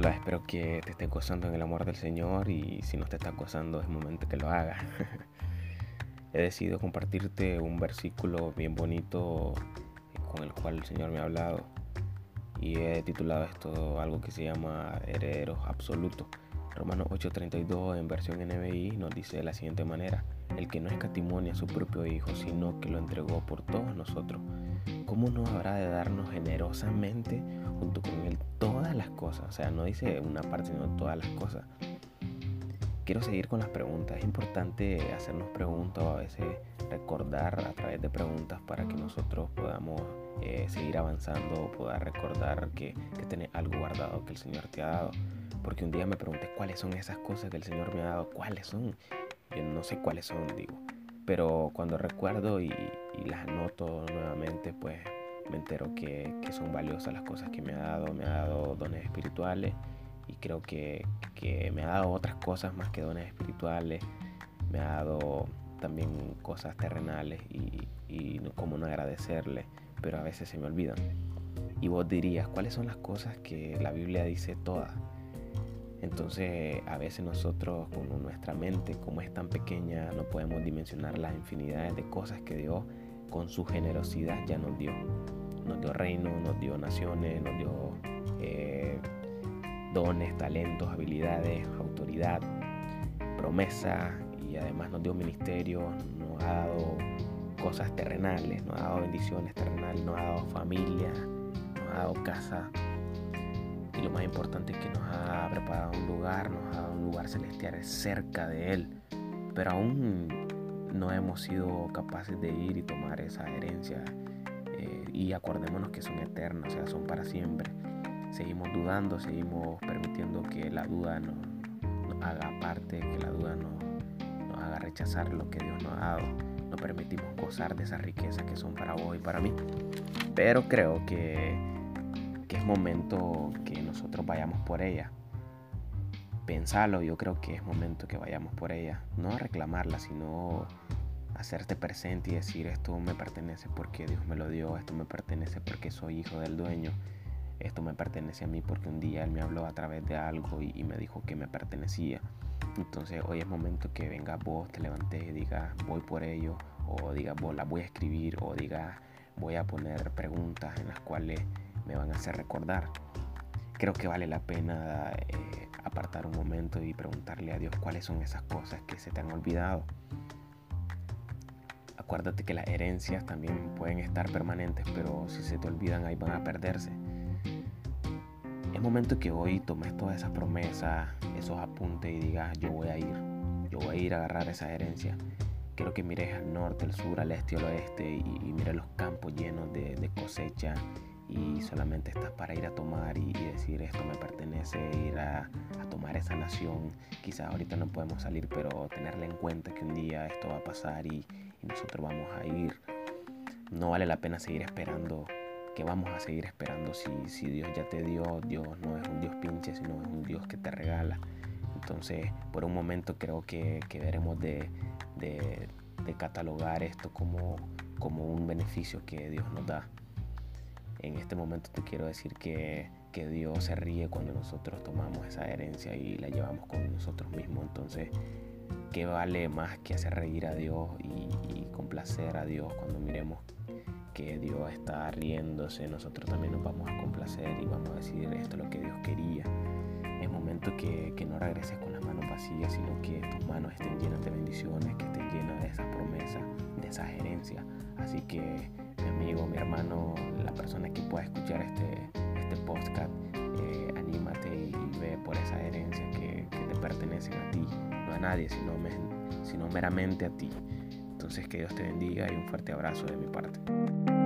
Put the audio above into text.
Hola, espero que te estés gozando en el amor del Señor y si no te estás gozando es momento que lo hagas. He decidido compartirte un versículo bien bonito con el cual el Señor me ha hablado y he titulado esto algo que se llama herederos absolutos. Romanos 8:32 en versión NBI nos dice de la siguiente manera, el que no escatimonia a su propio Hijo, sino que lo entregó por todos nosotros, ¿cómo no habrá de darnos generosamente junto con Él todas las cosas? O sea, no dice una parte, sino todas las cosas. Quiero seguir con las preguntas. Es importante hacernos preguntas o a veces recordar a través de preguntas para que nosotros podamos eh, seguir avanzando, poder recordar que, que tenés algo guardado que el Señor te ha dado. Porque un día me pregunté cuáles son esas cosas que el Señor me ha dado, cuáles son. Yo no sé cuáles son, digo. Pero cuando recuerdo y, las anoto nuevamente, pues me entero que, que, son valiosas las cosas que me ha dado. Me ha dado dones espirituales y creo que, que me ha dado otras cosas más que dones espirituales. Me ha dado también cosas terrenales y, y como no agradecerle, pero a veces se me olvidan. Y vos dirías, ¿cuáles son las cosas que la Biblia dice todas? Entonces a veces nosotros con nuestra mente, como es tan pequeña, no podemos dimensionar las infinidades de cosas que Dios con su generosidad ya nos dio. Nos dio reino, nos dio naciones, nos dio eh, dones, talentos, habilidades, autoridad, promesa y además nos dio ministerio, nos ha dado cosas terrenales, nos ha dado bendiciones terrenales, nos ha dado familia, nos ha dado casa y lo más importante es que nos ha preparado un lugar, nos ha dado un lugar celestial cerca de Él. Pero aún no hemos sido capaces de ir y tomar esa herencia. Eh, y acordémonos que son eternas, o sea, son para siempre. Seguimos dudando, seguimos permitiendo que la duda nos, haga parte, que la duda nos, haga rechazar lo que Dios nos ha dado. No permitimos gozar de esas riquezas que son para vos y para mí. Pero creo que que es momento que nosotros vayamos por ella. Pensalo, yo creo que es momento que vayamos por ella. No a reclamarla, sino hacerte presente y decir esto me pertenece porque Dios me lo dio, esto me pertenece porque soy hijo del dueño, esto me pertenece a mí porque un día Él me habló a través de algo y, me dijo que me pertenecía. Entonces hoy es momento que venga vos, te levantes y digas voy por ello, o digas vos la voy a escribir, o digas voy a poner preguntas en las cuales me van a hacer recordar. Creo que vale la pena eh, apartar un momento y preguntarle a Dios cuáles son esas cosas que se te han olvidado. Acuérdate que las herencias también pueden estar permanentes, pero si se te olvidan ahí van a perderse. Es momento que hoy tomes todas esas promesas, esos apuntes y digas, yo voy a ir, yo voy a ir a agarrar esa herencia. Quiero que mires al norte, al sur, al este, al oeste y, y mires los campos llenos de, de cosecha y solamente estás para ir a tomar y, decir esto me pertenece, ir a, tomar esa nación. Quizás ahorita no podemos salir, pero tenerle en cuenta que un día esto va a pasar y, nosotros vamos a ir. No vale la pena seguir esperando, que vamos a seguir esperando si, si Dios ya te dio, Dios no es un Dios pinche, sino es un Dios que te regala. Entonces, por un momento creo que, que veremos de, de, de catalogar esto como, como un beneficio que Dios nos da en este momento te quiero decir que, Dios se ríe cuando nosotros tomamos esa herencia y la llevamos con nosotros mismos. Entonces, ¿qué vale más que hacer reír a Dios y, complacer a Dios cuando miremos que Dios está riéndose? Nosotros también nos vamos a complacer y vamos a decir esto es lo que Dios quería. Es momento que, que no regreses con las manos vacías, sino que tus manos estén llenas de bendiciones, que estén llenas de esas promesas, de esas herencias. Así que mi amigo, mi hermano, que pueda escuchar este, este podcast, eh, anímate y, ve por esa herencia que, te pertenece a ti, no a nadie, sino, sino meramente a ti. Entonces que Dios te bendiga y un fuerte abrazo de mi parte.